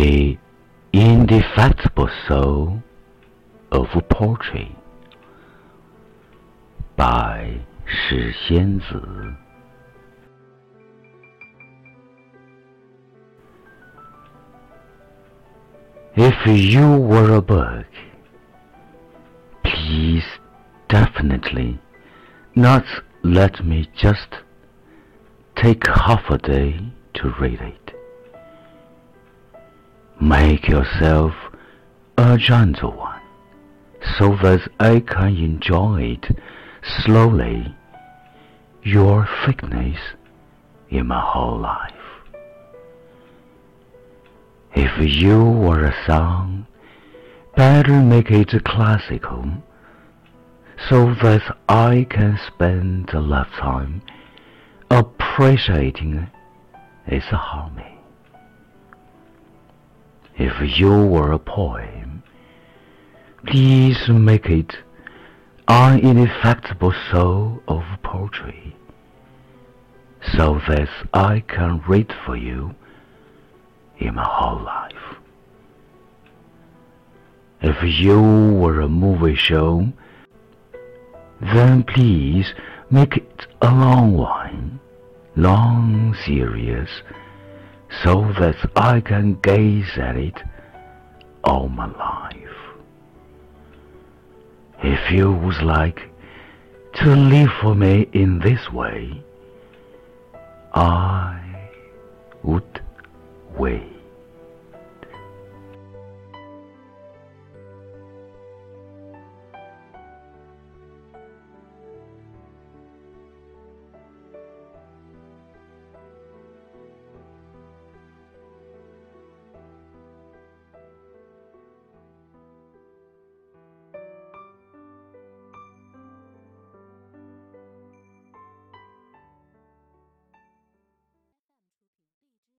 The Indefatigable Soul of Poetry by 史仙子 If you were a book, please definitely not let me just take half a day to read it. Make yourself a gentle one, so that I can enjoy it slowly, your thickness in my whole life. If you were a song, better make it a classical, so that I can spend a lifetime appreciating its harmony. If you were a poem, please make it an indefatigable soul of poetry, so that I can read for you in my whole life. If you were a movie show, then please make it a long one, long series, so that I can gaze at it all my life. If you would like to live for me in this way, I.